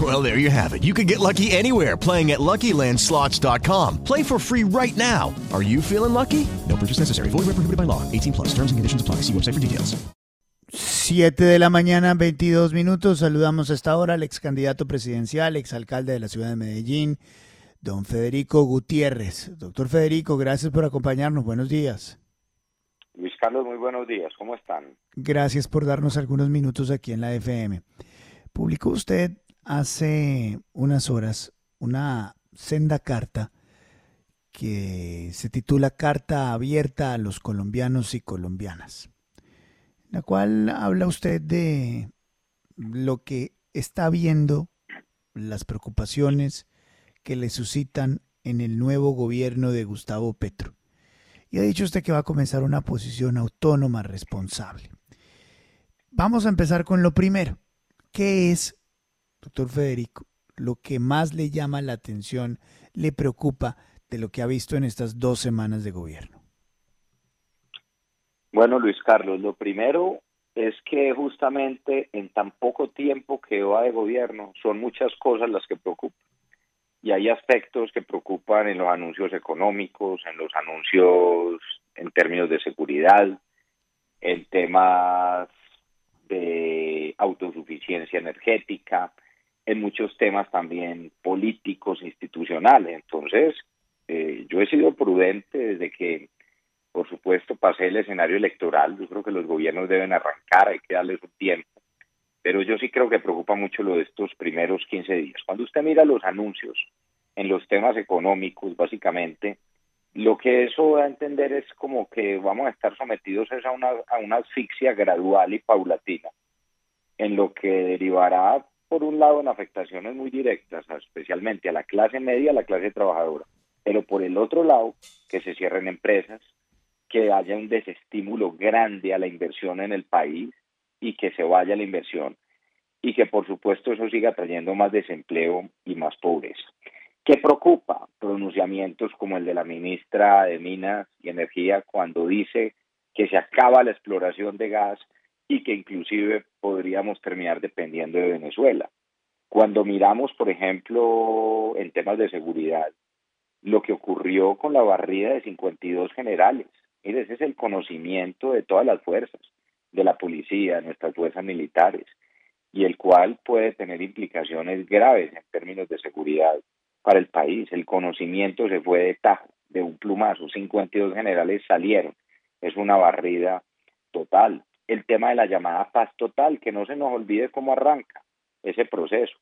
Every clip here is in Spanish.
Well, there you have it. You can get lucky anywhere playing at LuckyLandSlots.com. Play for free right now. Are you feeling lucky? No purchase necessary. Void where prohibited by law. 18 plus. Terms and conditions apply. See website for details. 7 de la mañana, 22 minutos. Saludamos a esta hora al ex candidato presidencial, ex alcalde de la ciudad de Medellín, don Federico Gutiérrez. Doctor Federico, gracias por acompañarnos. Buenos días. Luis Carlos, muy buenos días. ¿Cómo están? Gracias por darnos algunos minutos aquí en la FM. Publicó usted hace unas horas una senda carta que se titula Carta abierta a los colombianos y colombianas, en la cual habla usted de lo que está viendo, las preocupaciones que le suscitan en el nuevo gobierno de Gustavo Petro. Y ha dicho usted que va a comenzar una posición autónoma responsable. Vamos a empezar con lo primero. ¿Qué es, doctor Federico, lo que más le llama la atención, le preocupa de lo que ha visto en estas dos semanas de gobierno? Bueno, Luis Carlos, lo primero es que justamente en tan poco tiempo que va de gobierno son muchas cosas las que preocupan. Y hay aspectos que preocupan en los anuncios económicos, en los anuncios en términos de seguridad, en temas de autosuficiencia energética, en muchos temas también políticos, institucionales. Entonces, eh, yo he sido prudente desde que, por supuesto, pasé el escenario electoral. Yo creo que los gobiernos deben arrancar, hay que darles un tiempo. Pero yo sí creo que preocupa mucho lo de estos primeros 15 días. Cuando usted mira los anuncios en los temas económicos, básicamente, lo que eso da a entender es como que vamos a estar sometidos a una, a una asfixia gradual y paulatina, en lo que derivará, por un lado, en afectaciones muy directas, especialmente a la clase media, a la clase trabajadora, pero por el otro lado, que se cierren empresas, que haya un desestímulo grande a la inversión en el país y que se vaya la inversión y que por supuesto eso siga trayendo más desempleo y más pobreza. ¿Qué preocupa? Pronunciamientos como el de la ministra de Minas y Energía cuando dice que se acaba la exploración de gas y que inclusive podríamos terminar dependiendo de Venezuela. Cuando miramos, por ejemplo, en temas de seguridad, lo que ocurrió con la barrida de 52 generales, ese es el conocimiento de todas las fuerzas, de la policía, de nuestras fuerzas militares, y el cual puede tener implicaciones graves en términos de seguridad para el país. El conocimiento se fue de tajo, de un plumazo. 52 generales salieron. Es una barrida total. El tema de la llamada paz total, que no se nos olvide cómo arranca ese proceso.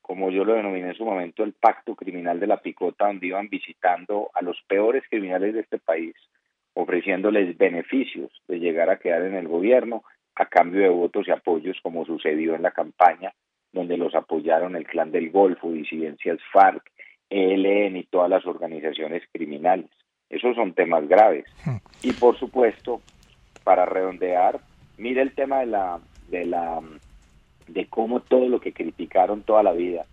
Como yo lo denominé en su momento, el pacto criminal de la picota, donde iban visitando a los peores criminales de este país, ofreciéndoles beneficios de llegar a quedar en el gobierno a cambio de votos y apoyos, como sucedió en la campaña, donde los apoyaron el Clan del Golfo, disidencias FARC, ELN y todas las organizaciones criminales. Esos son temas graves. Y por supuesto, para redondear, mire el tema de la de la de cómo todo lo que criticaron toda la vida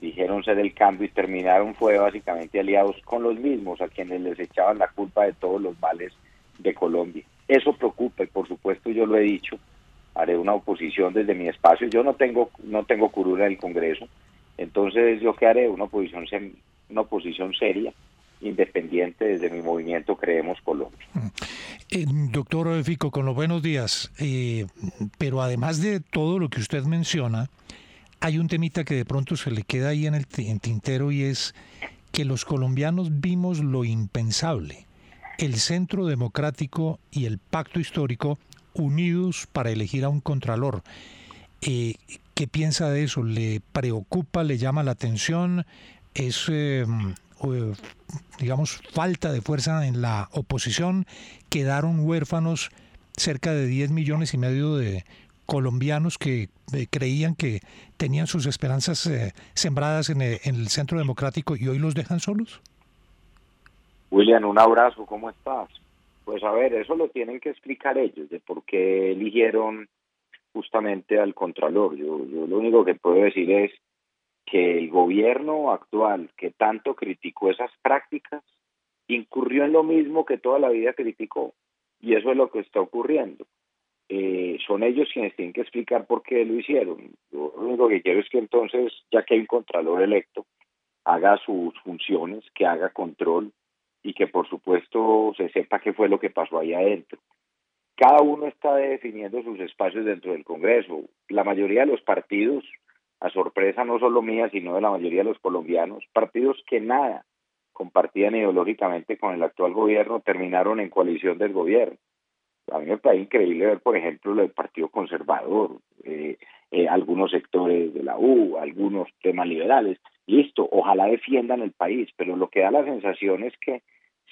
dijeron ser el cambio y terminaron fue básicamente aliados con los mismos a quienes les echaban la culpa de todos los males de Colombia. Eso preocupa y por supuesto yo lo he dicho, haré una oposición desde mi espacio. Yo no tengo no tengo curura en el Congreso, entonces, ¿yo qué haré? Una oposición, una oposición seria, independiente desde mi movimiento Creemos Colombia. Eh, doctor Fico, con los buenos días. Eh, pero además de todo lo que usted menciona, hay un temita que de pronto se le queda ahí en el tintero y es que los colombianos vimos lo impensable. El centro democrático y el pacto histórico unidos para elegir a un contralor. Eh, ¿Qué piensa de eso? ¿Le preocupa, le llama la atención? ¿Es, digamos, falta de fuerza en la oposición? ¿Quedaron huérfanos cerca de 10 millones y medio de colombianos que eh, creían que tenían sus esperanzas eh, sembradas en el centro democrático y hoy los dejan solos? William, un abrazo, ¿cómo estás? Pues a ver, eso lo tienen que explicar ellos, de por qué eligieron justamente al Contralor. Yo, yo lo único que puedo decir es que el gobierno actual, que tanto criticó esas prácticas, incurrió en lo mismo que toda la vida criticó. Y eso es lo que está ocurriendo. Eh, son ellos quienes tienen que explicar por qué lo hicieron. Lo único que quiero es que entonces, ya que hay un Contralor electo, haga sus funciones, que haga control, y que por supuesto se sepa qué fue lo que pasó ahí adentro. Cada uno está definiendo sus espacios dentro del Congreso. La mayoría de los partidos, a sorpresa no solo mía, sino de la mayoría de los colombianos, partidos que nada compartían ideológicamente con el actual gobierno, terminaron en coalición del gobierno. A mí me parece increíble ver, por ejemplo, lo del Partido Conservador, eh, eh, algunos sectores de la U, algunos temas liberales. Listo, ojalá defiendan el país, pero lo que da la sensación es que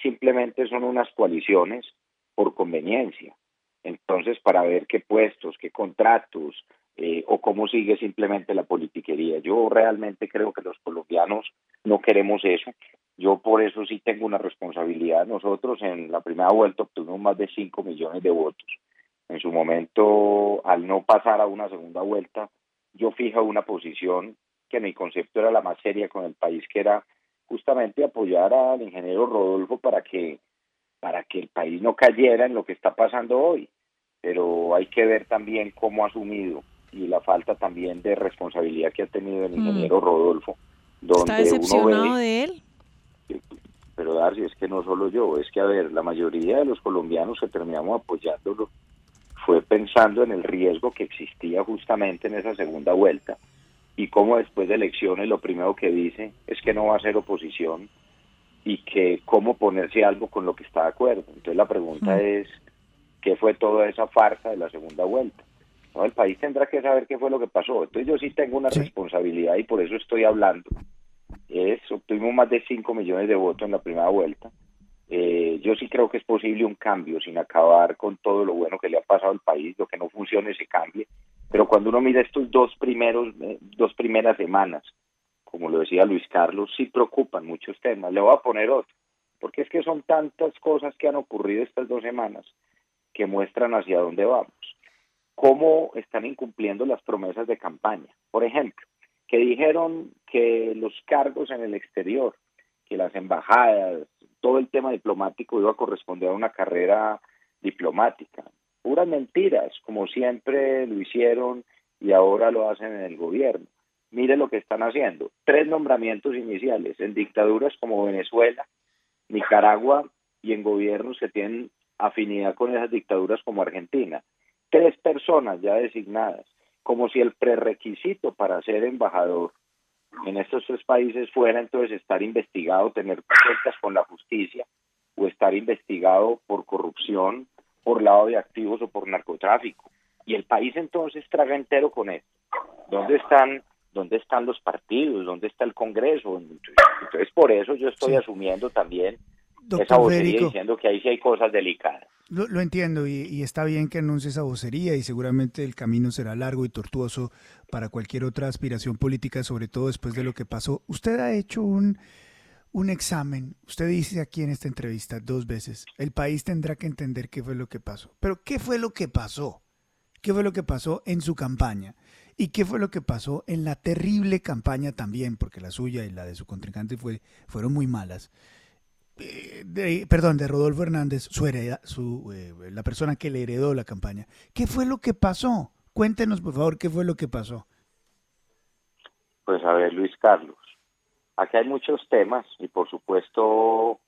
simplemente son unas coaliciones por conveniencia. Entonces, para ver qué puestos, qué contratos eh, o cómo sigue simplemente la politiquería. Yo realmente creo que los colombianos no queremos eso. Yo por eso sí tengo una responsabilidad. Nosotros en la primera vuelta obtuvimos más de 5 millones de votos. En su momento, al no pasar a una segunda vuelta, yo fija una posición que mi concepto era la más seria con el país, que era justamente apoyar al ingeniero Rodolfo para que para que el país no cayera en lo que está pasando hoy. Pero hay que ver también cómo ha asumido y la falta también de responsabilidad que ha tenido el mm. ingeniero Rodolfo. Donde ¿Está decepcionado de él? Pero Darcy, es que no solo yo, es que a ver, la mayoría de los colombianos que terminamos apoyándolo fue pensando en el riesgo que existía justamente en esa segunda vuelta y cómo después de elecciones lo primero que dice es que no va a ser oposición y que cómo ponerse algo con lo que está de acuerdo. Entonces la pregunta es, ¿qué fue toda esa farsa de la segunda vuelta? No, el país tendrá que saber qué fue lo que pasó. Entonces yo sí tengo una responsabilidad y por eso estoy hablando. Es, obtuvimos más de 5 millones de votos en la primera vuelta. Eh, yo sí creo que es posible un cambio sin acabar con todo lo bueno que le ha pasado al país, lo que no funcione se cambie pero cuando uno mira estos dos primeros, eh, dos primeras semanas, como lo decía Luis Carlos, sí preocupan muchos temas. Le voy a poner otro, porque es que son tantas cosas que han ocurrido estas dos semanas que muestran hacia dónde vamos. Cómo están incumpliendo las promesas de campaña. Por ejemplo, que dijeron que los cargos en el exterior, que las embajadas, todo el tema diplomático iba a corresponder a una carrera diplomática puras mentiras, como siempre lo hicieron y ahora lo hacen en el gobierno. Mire lo que están haciendo. Tres nombramientos iniciales en dictaduras como Venezuela, Nicaragua y en gobiernos que tienen afinidad con esas dictaduras como Argentina. Tres personas ya designadas, como si el prerequisito para ser embajador en estos tres países fuera entonces estar investigado, tener cuentas con la justicia o estar investigado por corrupción por lado de activos o por narcotráfico. Y el país entonces traga entero con esto. ¿Dónde están, dónde están los partidos? ¿Dónde está el Congreso? Entonces, por eso yo estoy asumiendo también esa vocería diciendo que ahí sí hay cosas delicadas. Lo, entiendo y, y, está bien que anuncie esa vocería y seguramente el camino será largo y tortuoso para cualquier otra aspiración política, sobre todo después de lo que pasó. Usted ha hecho un un examen. Usted dice aquí en esta entrevista dos veces, el país tendrá que entender qué fue lo que pasó. Pero ¿qué fue lo que pasó? ¿Qué fue lo que pasó en su campaña? ¿Y qué fue lo que pasó en la terrible campaña también? Porque la suya y la de su contrincante fue, fueron muy malas. Perdón, de Rodolfo Hernández, su hereda, su, eh, la persona que le heredó la campaña. ¿Qué fue lo que pasó? Cuéntenos, por favor, qué fue lo que pasó. Pues a ver, Luis Carlos, Aquí hay muchos temas y por supuesto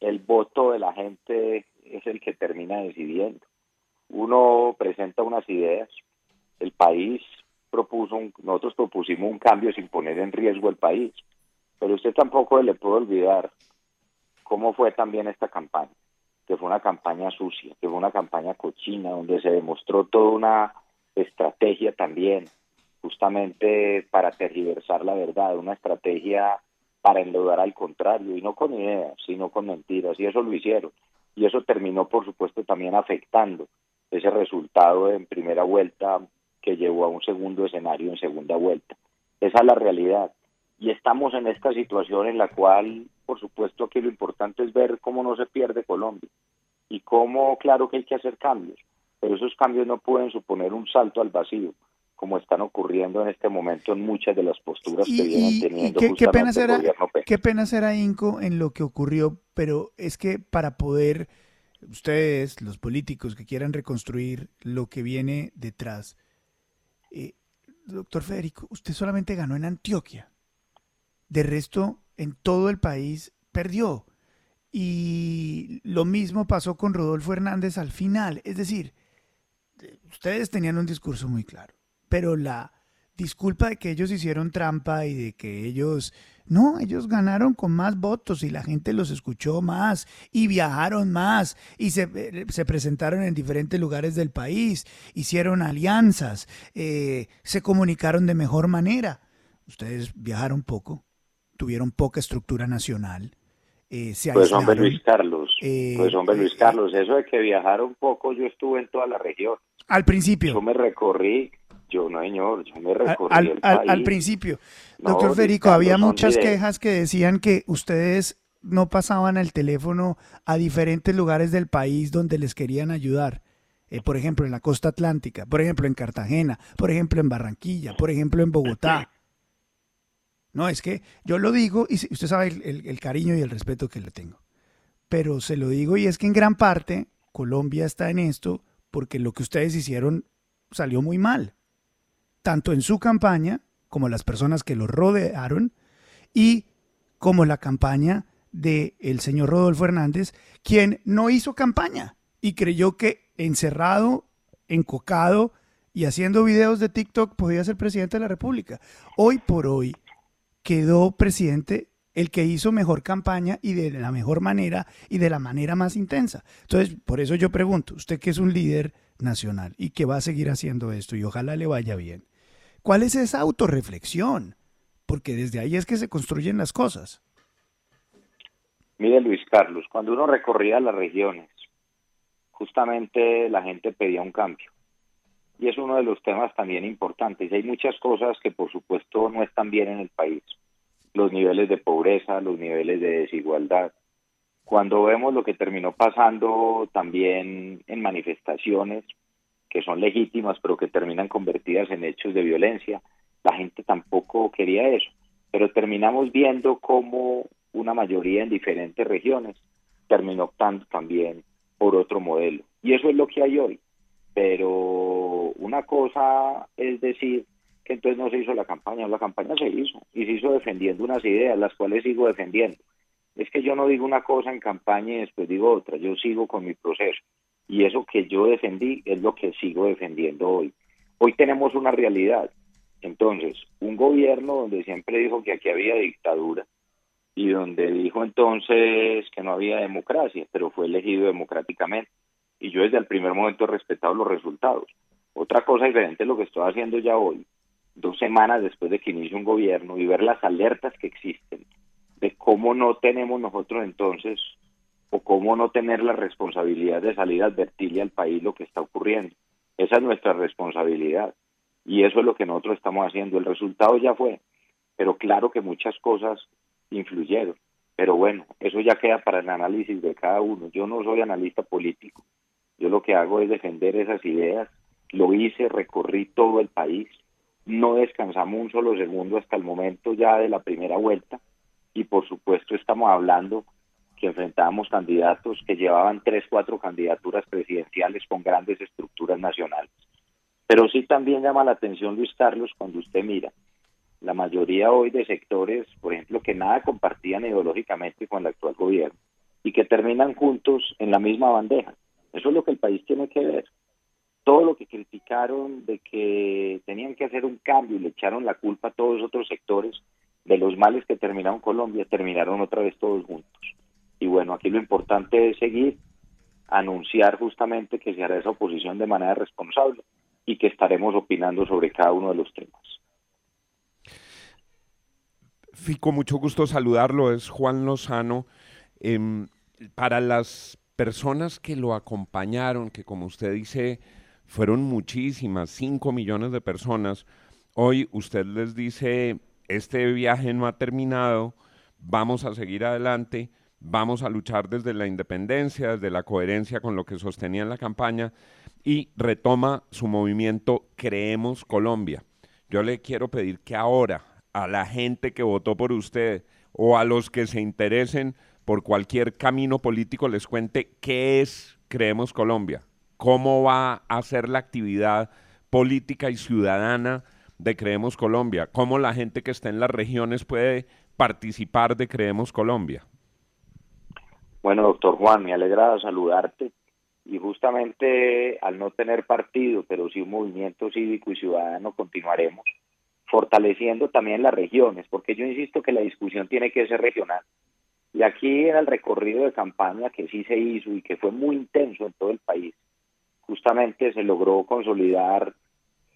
el voto de la gente es el que termina decidiendo. Uno presenta unas ideas, el país propuso, nosotros propusimos un cambio sin poner en riesgo el país, pero usted tampoco le puede olvidar cómo fue también esta campaña. que fue una campaña sucia, que fue una campaña cochina, donde se demostró toda una estrategia también, justamente para tergiversar la verdad, una estrategia para endeudar al contrario, y no con ideas, sino con mentiras, y eso lo hicieron. Y eso terminó, por supuesto, también afectando ese resultado en primera vuelta que llevó a un segundo escenario en segunda vuelta. Esa es la realidad. Y estamos en esta situación en la cual, por supuesto, aquí lo importante es ver cómo no se pierde Colombia y cómo, claro que hay que hacer cambios, pero esos cambios no pueden suponer un salto al vacío, como están ocurriendo en este momento en muchas de las posturas que vienen teniendo qué, qué pena será, Qué pena será, Inco, en lo que ocurrió, pero es que para poder, ustedes, los políticos que quieran reconstruir lo que viene detrás, eh, doctor Federico, usted solamente ganó en Antioquia. De resto, en todo el país perdió. Y lo mismo pasó con Rodolfo Hernández al final. Es decir, ustedes tenían un discurso muy claro, pero la disculpa de que ellos hicieron trampa y de que ellos, no, ellos ganaron con más votos y la gente los escuchó más y viajaron más y se, se presentaron en diferentes lugares del país, hicieron alianzas, eh, se comunicaron de mejor manera. Ustedes viajaron poco, tuvieron poca estructura nacional. Eh, pues hombre Luis Carlos, pues hombre Luis Carlos, eso de que viajaron poco, yo estuve en toda la región. Al principio. Yo me recorrí, yo no señor, yo me recorrí al, al, principio. Doctor Federico, había muchas quejas que decían que ustedes no pasaban el teléfono a diferentes lugares del país donde les querían ayudar. Eh, por ejemplo, en la costa atlántica, por ejemplo, en Cartagena, por ejemplo, en Barranquilla, por ejemplo, en Bogotá. No, es que yo lo digo y usted sabe el, cariño y el respeto que le tengo. Pero se lo digo y es que en gran parte Colombia está en esto porque lo que ustedes hicieron salió muy mal. Tanto en su campaña como las personas que lo rodearon y como la campaña del el señor Rodolfo Hernández, quien no hizo campaña y creyó que encerrado, encocado y haciendo videos de TikTok podía ser presidente de la República. Hoy por hoy, quedó presidente el que hizo mejor campaña y de la mejor manera y de la manera más intensa. Entonces, por eso yo pregunto, usted que es un líder nacional y que va a seguir haciendo esto y ojalá le vaya bien, ¿cuál es esa autorreflexión? Porque desde ahí es que se construyen las cosas. Mire Luis Carlos, cuando uno recorría las regiones, justamente la gente pedía un cambio y es uno de los temas también importantes. Hay muchas cosas que por supuesto no están bien en el país. Los niveles de pobreza, los niveles de desigualdad. Cuando vemos lo que terminó pasando también en manifestaciones que son legítimas pero que terminan convertidas en hechos de violencia, la gente tampoco quería eso. Pero terminamos viendo cómo una mayoría en diferentes regiones terminó optando también por otro modelo. Y eso es lo que hay hoy pero una cosa es decir que entonces no se hizo la campaña, la campaña se hizo y se hizo defendiendo unas ideas, las cuales sigo defendiendo. Es que yo no digo una cosa en campaña y después digo otra, yo sigo con mi proceso y eso que yo defendí es lo que sigo defendiendo hoy. Hoy tenemos una realidad, entonces, un gobierno donde siempre dijo que aquí había dictadura y donde dijo entonces que no había democracia, pero fue elegido democráticamente y yo desde el primer momento he respetado los resultados. Otra cosa diferente es lo que estoy haciendo ya hoy, dos semanas después de que inicie un gobierno y ver las alertas que existen de cómo no tenemos nosotros entonces o cómo no tener la responsabilidad de salir a advertirle al país lo que está ocurriendo. Esa es nuestra responsabilidad y eso es lo que nosotros estamos haciendo. El resultado ya fue, pero claro que muchas cosas influyeron. Pero bueno, eso ya queda para el análisis de cada uno. Yo no soy analista político, yo lo que hago es defender esas ideas. Lo hice, recorrí todo el país. No descansamos un solo segundo hasta el momento ya de la primera vuelta. Y por supuesto estamos hablando que enfrentábamos candidatos que llevaban tres, cuatro candidaturas presidenciales con grandes estructuras nacionales. Pero sí también llama la atención, Luis Carlos, cuando usted mira la mayoría hoy de sectores, por ejemplo, que nada compartían ideológicamente con el actual gobierno y que terminan juntos en la misma bandeja. Eso es lo que el país tiene que ver. Todo lo que criticaron de que tenían que hacer un cambio y le echaron la culpa a todos los otros sectores de los males que terminaron Colombia, terminaron otra vez todos juntos. Y bueno, aquí lo importante es seguir anunciar justamente que se hará esa oposición de manera responsable y que estaremos opinando sobre cada uno de los temas. Fico, mucho gusto saludarlo, es Juan Lozano. Em, para las personas que lo acompañaron, que como usted dice, fueron muchísimas, 5 millones de personas, hoy usted les dice, este viaje no ha terminado, vamos a seguir adelante, vamos a luchar desde la independencia, desde la coherencia con lo que sostenía en la campaña y retoma su movimiento Creemos Colombia. Yo le quiero pedir que ahora a la gente que votó por usted o a los que se interesen por cualquier camino político les cuente qué es Creemos Colombia, cómo va a ser la actividad política y ciudadana de Creemos Colombia, cómo la gente que está en las regiones puede participar de Creemos Colombia. Bueno, doctor Juan, me alegra saludarte y justamente al no tener partido, pero sí un movimiento cívico y ciudadano, continuaremos fortaleciendo también las regiones, porque yo insisto que la discusión tiene que ser regional. Y aquí en el recorrido de campaña que sí se hizo y que fue muy intenso en todo el país, justamente se logró consolidar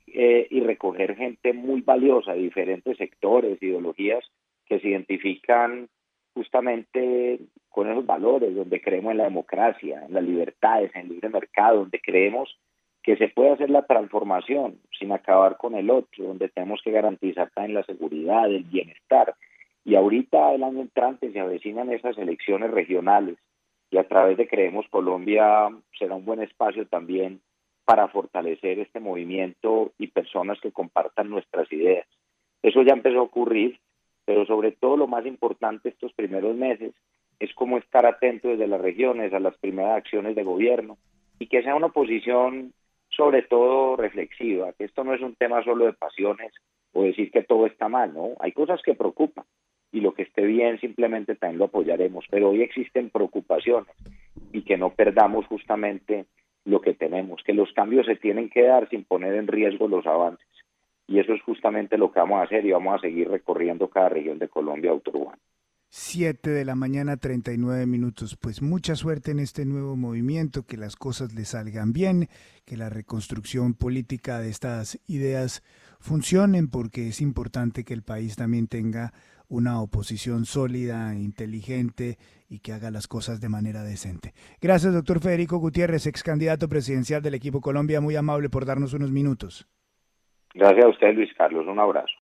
eh, y recoger gente muy valiosa de diferentes sectores, ideologías que se identifican justamente con esos valores, donde creemos en la democracia, en las libertades, en el libre mercado, donde creemos que se puede hacer la transformación sin acabar con el otro, donde tenemos que garantizar también la seguridad, el bienestar. Y ahorita el año entrante se avecinan esas elecciones regionales y a través de Creemos Colombia será un buen espacio también para fortalecer este movimiento y personas que compartan nuestras ideas. Eso ya empezó a ocurrir, pero sobre todo lo más importante estos primeros meses es cómo estar atentos desde las regiones a las primeras acciones de gobierno y que sea una oposición sobre todo reflexiva, que esto no es un tema solo de pasiones o decir que todo está mal, ¿no? Hay cosas que preocupan y lo que esté bien simplemente también lo apoyaremos, pero hoy existen preocupaciones y que no perdamos justamente lo que tenemos, que los cambios se tienen que dar sin poner en riesgo los avances. Y eso es justamente lo que vamos a hacer y vamos a seguir recorriendo cada región de Colombia autourbana. 7 de la mañana 39 minutos. Pues mucha suerte en este nuevo movimiento, que las cosas le salgan bien, que la reconstrucción política de estas ideas funcionen, porque es importante que el país también tenga una oposición sólida, inteligente y que haga las cosas de manera decente. Gracias, doctor Federico Gutiérrez, ex candidato presidencial del equipo Colombia, muy amable por darnos unos minutos. Gracias a usted, Luis Carlos. Un abrazo.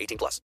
18 plus.